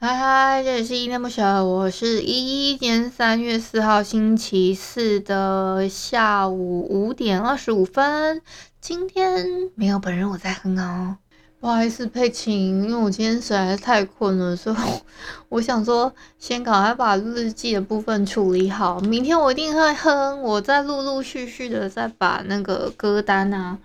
嗨嗨，这里是依恋不舍，我是一一年三月四号星期四的下午五点二十五分。今天没有本人，我在哼哦。不好意思，佩琴，因为我今天实在是太困了，所以我想说先赶快把日记的部分处理好。明天我一定会哼，我再陆陆续续的再把那个歌单啊。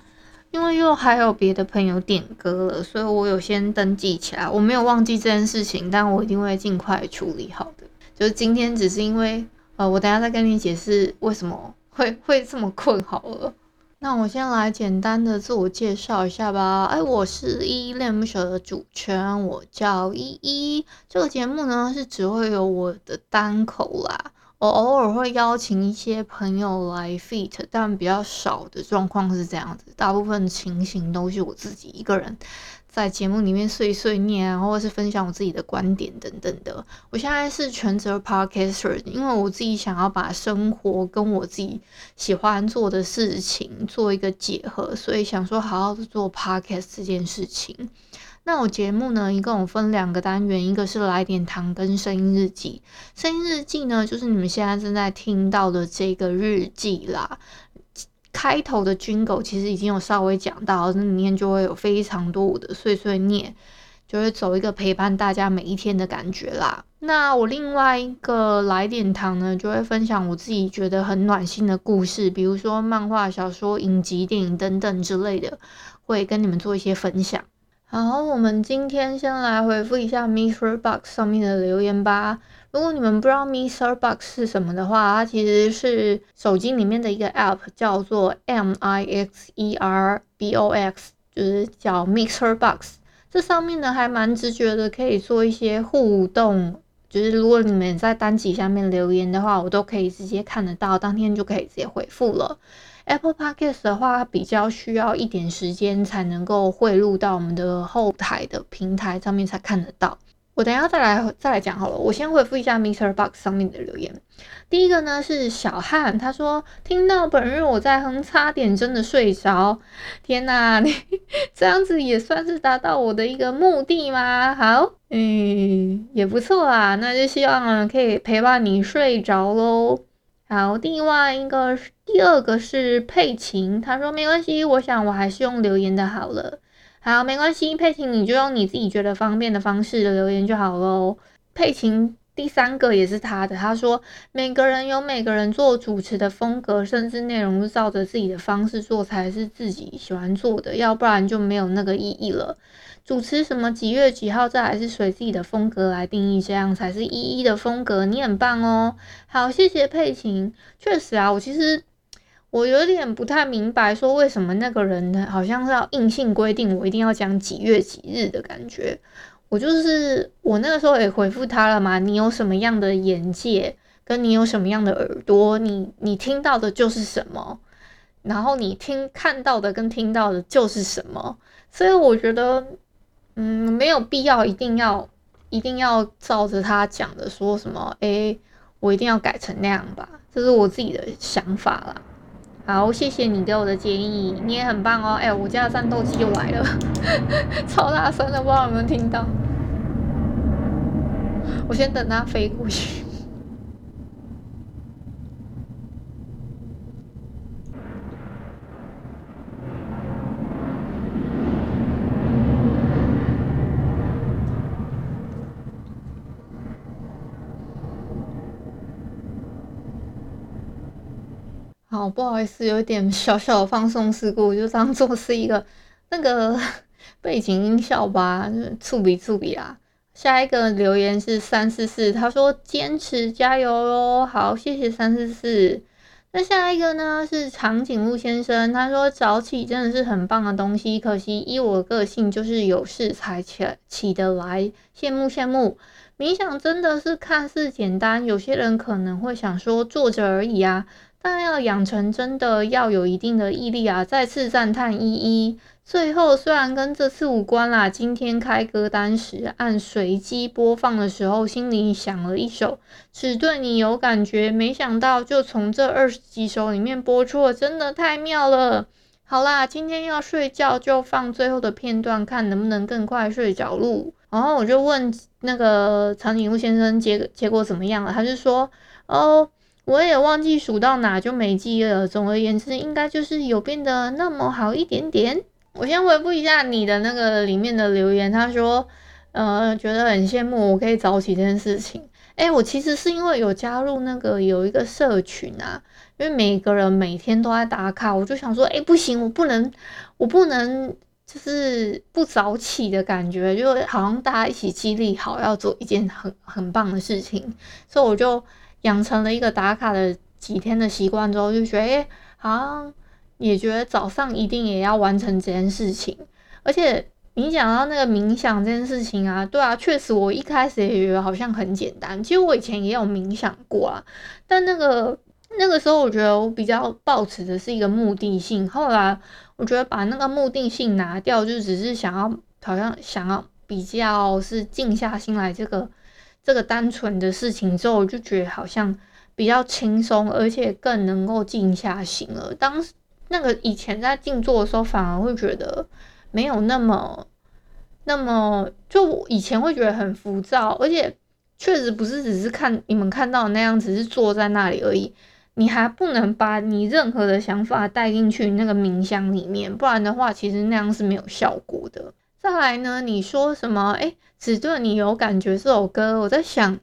因为又还有别的朋友点歌了，所以我有先登记起来。我没有忘记这件事情，但我一定会尽快处理好的。就是今天只是因为，呃，我等下再跟你解释为什么会会这么困好了。那我先来简单的自我介绍一下吧。哎，我是依依恋不舍的主持人，我叫依依。这个节目呢是只会有我的单口啦。我偶尔会邀请一些朋友来 feat，但比较少的状况是这样子，大部分情形都是我自己一个人在节目里面碎碎念啊，或者是分享我自己的观点等等的。我现在是全职 podcaster，因为我自己想要把生活跟我自己喜欢做的事情做一个结合，所以想说好好的做 podcast 这件事情。那我节目呢，一共分两个单元，一个是来点糖跟声音日记。声音日记呢，就是你们现在正在听到的这个日记啦。开头的 Jingle 其实已经有稍微讲到，那里面就会有非常多我的碎碎念，就会走一个陪伴大家每一天的感觉啦。那我另外一个来点糖呢，就会分享我自己觉得很暖心的故事，比如说漫画、小说、影集、电影等等之类的，会跟你们做一些分享。好，我们今天先来回复一下 MixerBox 上面的留言吧。如果你们不知道 MixerBox 是什么的话，它其实是手机里面的一个 App，叫做 M I X E R B O X，就是叫 MixerBox。这上面呢还蛮直觉的，可以做一些互动。就是如果你们在单集下面留言的话，我都可以直接看得到，当天就可以直接回复了。Apple Podcast 的话，比较需要一点时间才能够汇入到我们的后台的平台上面才看得到。我等下再来再来讲好了，我先回复一下 Mr. Box 上面的留言。第一个呢是小汉，他说听到本日我在哼，差点真的睡着。天哪，你这样子也算是达到我的一个目的吗？好，嗯，也不错啦，那就希望可以陪伴你睡着喽。好，另外一个，第二个是佩琴，他说没关系，我想我还是用留言的好了。好，没关系，佩琴你就用你自己觉得方便的方式留言就好喽。佩琴第三个也是他的，他说每个人有每个人做主持的风格，甚至内容是照着自己的方式做才是自己喜欢做的，要不然就没有那个意义了。主持什么几月几号，这还是随自己的风格来定义，这样才是一一的风格。你很棒哦，好，谢谢佩琴。确实啊，我其实我有点不太明白，说为什么那个人呢，好像是要硬性规定我一定要讲几月几日的感觉。我就是我那个时候也回复他了嘛，你有什么样的眼界，跟你有什么样的耳朵，你你听到的就是什么，然后你听看到的跟听到的就是什么，所以我觉得。嗯，没有必要一定要一定要照着他讲的说什么，诶，我一定要改成那样吧，这是我自己的想法啦。好，谢谢你给我的建议，你也很棒哦。哎，我家的战斗机又来了，超大声的，不知道有没有听到？我先等它飞过去。好，不好意思，有一点小小的放松事故，就当做是一个 那个 背景音效吧，就是触笔触笔啦。下一个留言是三四四，他说坚持加油喽，好，谢谢三四四。那下一个呢是长颈鹿先生，他说早起真的是很棒的东西，可惜依我个性就是有事才起起得来，羡慕羡慕。冥想真的是看似简单，有些人可能会想说坐着而已啊，但要养成真的要有一定的毅力啊。再次赞叹依依。最后虽然跟这次无关啦，今天开歌单时按随机播放的时候，心里想了一首只对你有感觉，没想到就从这二十几首里面播出了，真的太妙了。好啦，今天要睡觉就放最后的片段，看能不能更快睡着路。然后我就问那个长颈鹿先生结结果怎么样了，他就说哦，我也忘记数到哪就没记了。总而言之，应该就是有变得那么好一点点。我先回复一下你的那个里面的留言，他说，呃，觉得很羡慕我可以早起这件事情。哎，我其实是因为有加入那个有一个社群啊，因为每个人每天都在打卡，我就想说，哎，不行，我不能，我不能就是不早起的感觉，就好像大家一起激励好要做一件很很棒的事情，所以我就养成了一个打卡的几天的习惯之后，就觉得，哎，好像。也觉得早上一定也要完成这件事情，而且你讲到那个冥想这件事情啊，对啊，确实我一开始也觉得好像很简单。其实我以前也有冥想过啊，但那个那个时候我觉得我比较抱持的是一个目的性。后来我觉得把那个目的性拿掉，就只是想要好像想要比较是静下心来这个这个单纯的事情之后，我就觉得好像比较轻松，而且更能够静下心了。当时。那个以前在静坐的时候，反而会觉得没有那么那么，就以前会觉得很浮躁，而且确实不是只是看你们看到的那样，只是坐在那里而已。你还不能把你任何的想法带进去那个冥想里面，不然的话，其实那样是没有效果的。再来呢，你说什么？诶，只对你有感觉这首歌，我在想，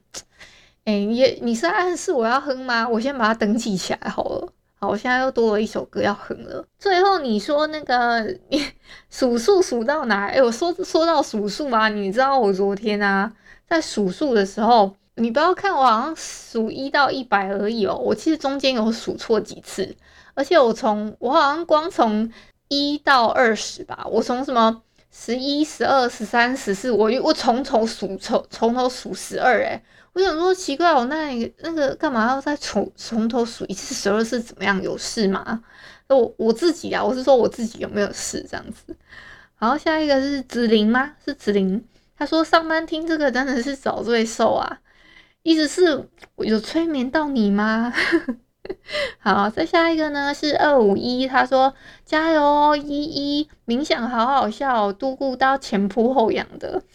诶，也你是暗示我要哼吗？我先把它登记起来好了。好，我现在又多了一首歌要哼了。最后你说那个你 数数数到哪？哎、我说说到数数啊，你知道我昨天啊在数数的时候，你不要看我好像数一到一百而已哦，我其实中间有数错几次，而且我从我好像光从一到二十吧，我从什么十一、十二、十三、十四，我我从头数从从头数十二哎。我想说奇怪，我那那个干嘛要再从从头数一次十二是怎么样？有事吗？我我自己啊，我是说我自己有没有事这样子。然后下一个是子琳吗？是子琳。他说上班听这个真的是找罪受啊，意思是我有催眠到你吗？好，再下一个呢是二五一，他说加油哦，依依冥想好好笑哦，度过到前扑后仰的。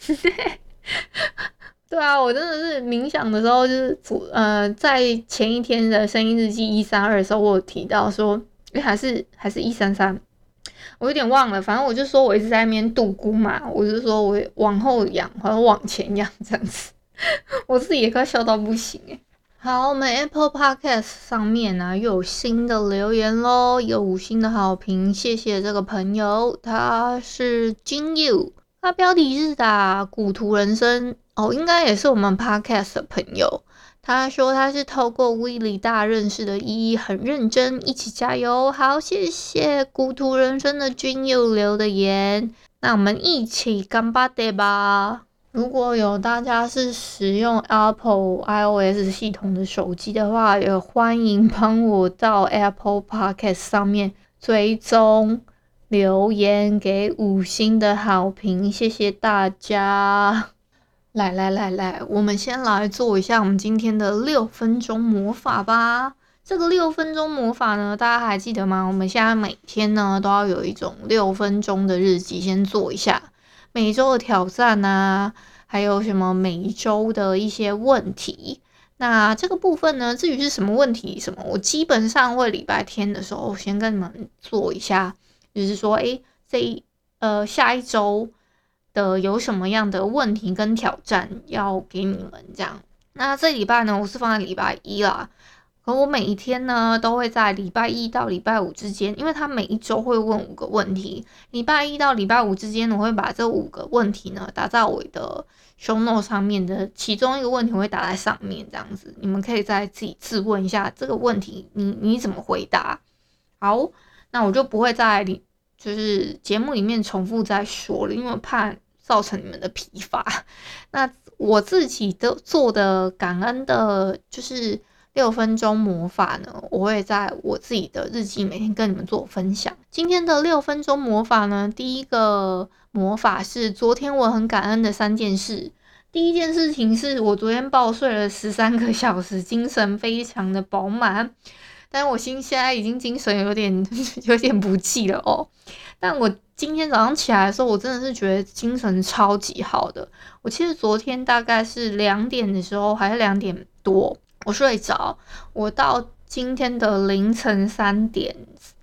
对啊，我真的是冥想的时候，就是呃，在前一天的声音日记一三二的时候，我有提到说，诶，还是还是一三三，我有点忘了，反正我就说我一直在那边度咕嘛，我就说我往后仰，或者往前仰这样子，我自己也快笑到不行诶。好，我们 Apple Podcast 上面呢、又有新的留言喽，有五星的好评，谢谢这个朋友，他是金佑，他标题是打古图人生。哦，应该也是我们 podcast 的朋友。他说他是透过 Willy 大认识的依依，很认真，一起加油。好，谢谢古图人生的君佑留的言。那我们一起干巴爹吧。如果有大家是使用 Apple iOS 系统的手机的话，也欢迎帮我到 Apple Podcast 上面追踪留言，给五星的好评，谢谢大家。来来来来，我们先来做一下我们今天的六分钟魔法吧。这个六分钟魔法呢，大家还记得吗？我们现在每天呢都要有一种六分钟的日记，先做一下每周的挑战啊，还有什么每周的一些问题。那这个部分呢，至于是什么问题什么，我基本上会礼拜天的时候先跟你们做一下，就是说，诶，这一呃下一周。的有什么样的问题跟挑战要给你们这样？那这礼拜呢，我是放在礼拜一啦。可我每一天呢，都会在礼拜一到礼拜五之间，因为他每一周会问五个问题，礼拜一到礼拜五之间，我会把这五个问题呢打在我的 show note 上面的其中一个问题我会打在上面，这样子你们可以再自己自问一下这个问题你，你怎么回答？好，那我就不会在里就是节目里面重复再说了，因为怕造成你们的疲乏。那我自己的做的感恩的，就是。六分钟魔法呢，我会在我自己的日记每天跟你们做分享。今天的六分钟魔法呢，第一个魔法是昨天我很感恩的三件事。第一件事情是我昨天暴睡了十三个小时，精神非常的饱满，但我心现在已经精神有点 有点不济了哦。但我今天早上起来的时候，我真的是觉得精神超级好的。我其实昨天大概是两点的时候，还是两点多。我睡着，我到今天的凌晨三点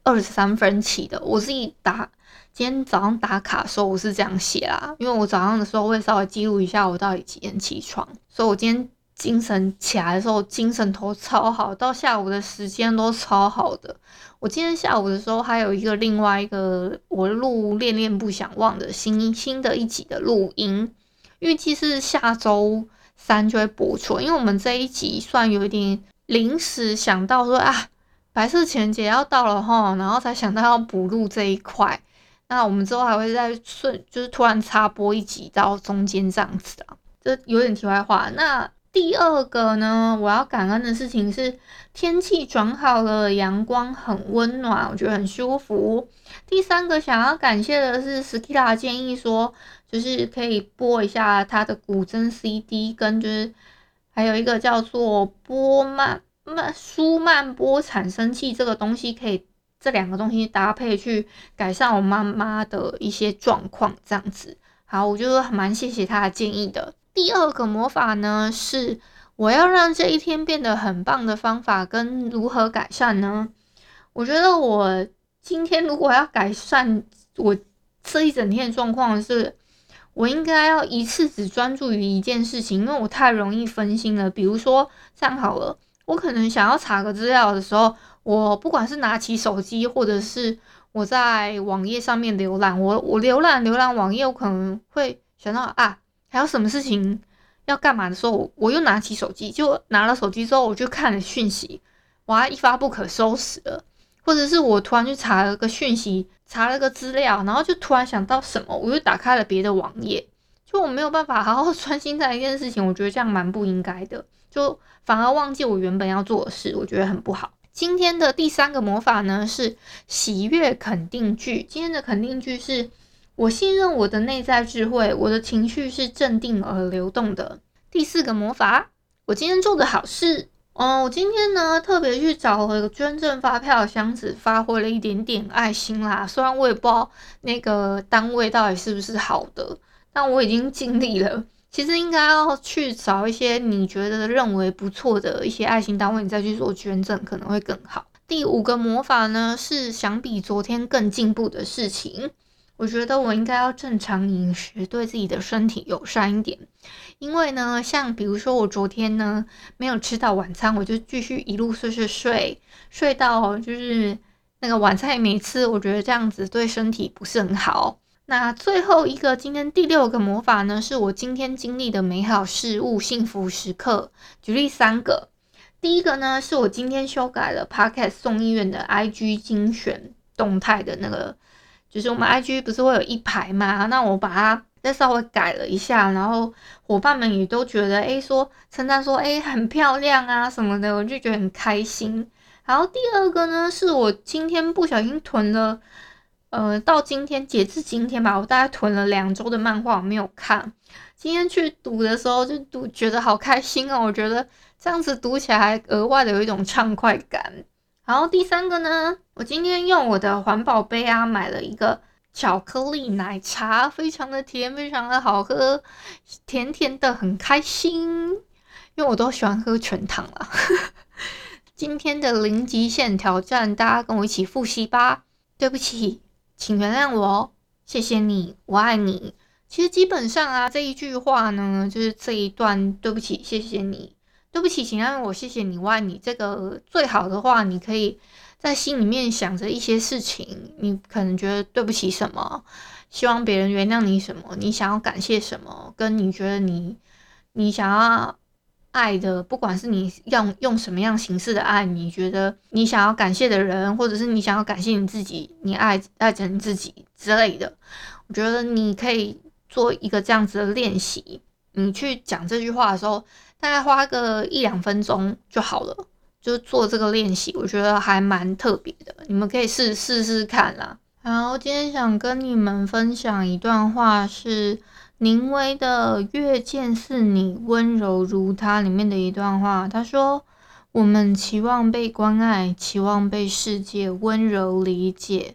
二十三分起的。我自己打今天早上打卡的时候，我是这样写啦，因为我早上的时候会稍微记录一下我到底几点起床，所以我今天精神起来的时候，精神头超好，到下午的时间都超好的。我今天下午的时候还有一个另外一个我录恋恋不想忘的新新的一集的录音，预计是下周。三就会播出，因为我们这一集算有一点临时想到说啊，白色情人节要到了哈，然后才想到要补录这一块。那我们之后还会再顺，就是突然插播一集到中间这样子啊，这有点题外话。那第二个呢，我要感恩的事情是天气转好了，阳光很温暖，我觉得很舒服。第三个想要感谢的是 Skila 建议说。就是可以播一下他的古筝 CD，跟就是还有一个叫做波曼曼舒曼波产生器这个东西，可以这两个东西搭配去改善我妈妈的一些状况，这样子。好，我就蛮谢谢他的建议的。第二个魔法呢，是我要让这一天变得很棒的方法跟如何改善呢？我觉得我今天如果要改善我这一整天的状况是。我应该要一次只专注于一件事情，因为我太容易分心了。比如说，这样好了，我可能想要查个资料的时候，我不管是拿起手机，或者是我在网页上面浏览，我我浏览浏览网页，我可能会想到啊，还有什么事情要干嘛的时候，我又拿起手机，就拿了手机之后，我就看了讯息，哇，一发不可收拾了。或者是我突然去查了个讯息，查了个资料，然后就突然想到什么，我又打开了别的网页，就我没有办法好好 专心在一件事情，我觉得这样蛮不应该的，就反而忘记我原本要做的事，我觉得很不好。今天的第三个魔法呢，是喜悦肯定句，今天的肯定句是我信任我的内在智慧，我的情绪是镇定而流动的。第四个魔法，我今天做的好事。哦，我今天呢特别去找了一个捐赠发票箱子，发挥了一点点爱心啦。虽然我也不知道那个单位到底是不是好的，但我已经尽力了。其实应该要去找一些你觉得认为不错的一些爱心单位，你再去做捐赠可能会更好。第五个魔法呢是想比昨天更进步的事情。我觉得我应该要正常饮食，对自己的身体友善一点。因为呢，像比如说我昨天呢没有吃到晚餐，我就继续一路睡睡睡，睡到就是那个晚餐也没吃。我觉得这样子对身体不是很好。那最后一个，今天第六个魔法呢，是我今天经历的美好事物、幸福时刻。举例三个，第一个呢是我今天修改了 Podcast 送医院的 IG 精选动态的那个。就是我们 IG 不是会有一排嘛？那我把它再稍微改了一下，然后伙伴们也都觉得，诶，说称赞说，诶，很漂亮啊什么的，我就觉得很开心。然后第二个呢，是我今天不小心囤了，呃，到今天截至今天吧，我大概囤了两周的漫画，我没有看。今天去读的时候就读，觉得好开心哦，我觉得这样子读起来还额外的有一种畅快感。然后第三个呢，我今天用我的环保杯啊，买了一个巧克力奶茶，非常的甜，非常的好喝，甜甜的，很开心。因为我都喜欢喝全糖了。今天的零极限挑战，大家跟我一起复习吧。对不起，请原谅我，谢谢你，我爱你。其实基本上啊，这一句话呢，就是这一段，对不起，谢谢你。对不起，请让我谢谢你，我爱你。这个最好的话，你可以在心里面想着一些事情，你可能觉得对不起什么，希望别人原谅你什么，你想要感谢什么，跟你觉得你你想要。爱的，不管是你用用什么样形式的爱，你觉得你想要感谢的人，或者是你想要感谢你自己，你爱爱着你自己之类的，我觉得你可以做一个这样子的练习。你去讲这句话的时候，大概花个一两分钟就好了，就做这个练习，我觉得还蛮特别的。你们可以试试试看啦。然后今天想跟你们分享一段话是。宁薇的《越见似你温柔如他》里面的一段话，他说：“我们期望被关爱，期望被世界温柔理解，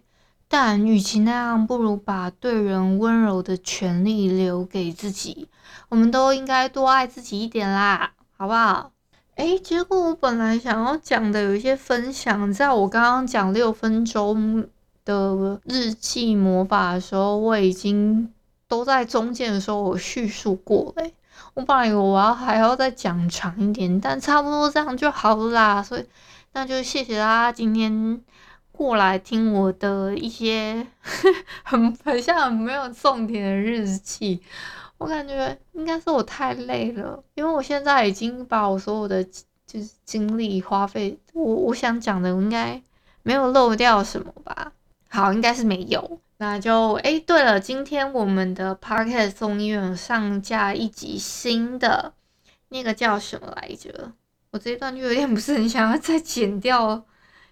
但与其那样，不如把对人温柔的权利留给自己。我们都应该多爱自己一点啦，好不好？”诶，结果我本来想要讲的有一些分享，在我刚刚讲六分钟的日记魔法的时候，我已经。都在中间的时候，我叙述过嘞。我本来以为我要还要再讲长一点，但差不多这样就好了啦。所以，那就谢谢大家今天过来听我的一些 很很像很没有重点的日记。我感觉应该是我太累了，因为我现在已经把我所有的就是精力花费，我我想讲的应该没有漏掉什么吧？好，应该是没有。那就哎，对了，今天我们的 Podcast 众议院上架一集新的，那个叫什么来着？我这一段就有点不是很想要再剪掉，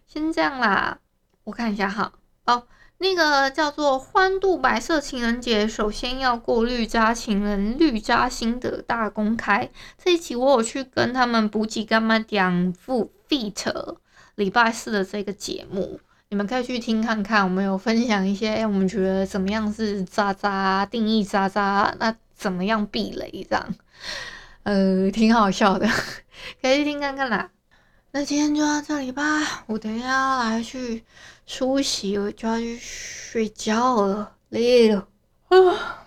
先这样啦。我看一下哈，哦，那个叫做欢度白色情人节，首先要过绿渣情人绿渣心得大公开。这一集我有去跟他们补给干嘛讲副 feat 礼拜四的这个节目。你们可以去听看看，我们有分享一些，我们觉得怎么样是渣渣，定义渣渣，那怎么样避雷这样，呃，挺好笑的，可以去听看看啦。那今天就到这里吧，我等一下要来去梳洗，我就要去睡觉了，累了啊。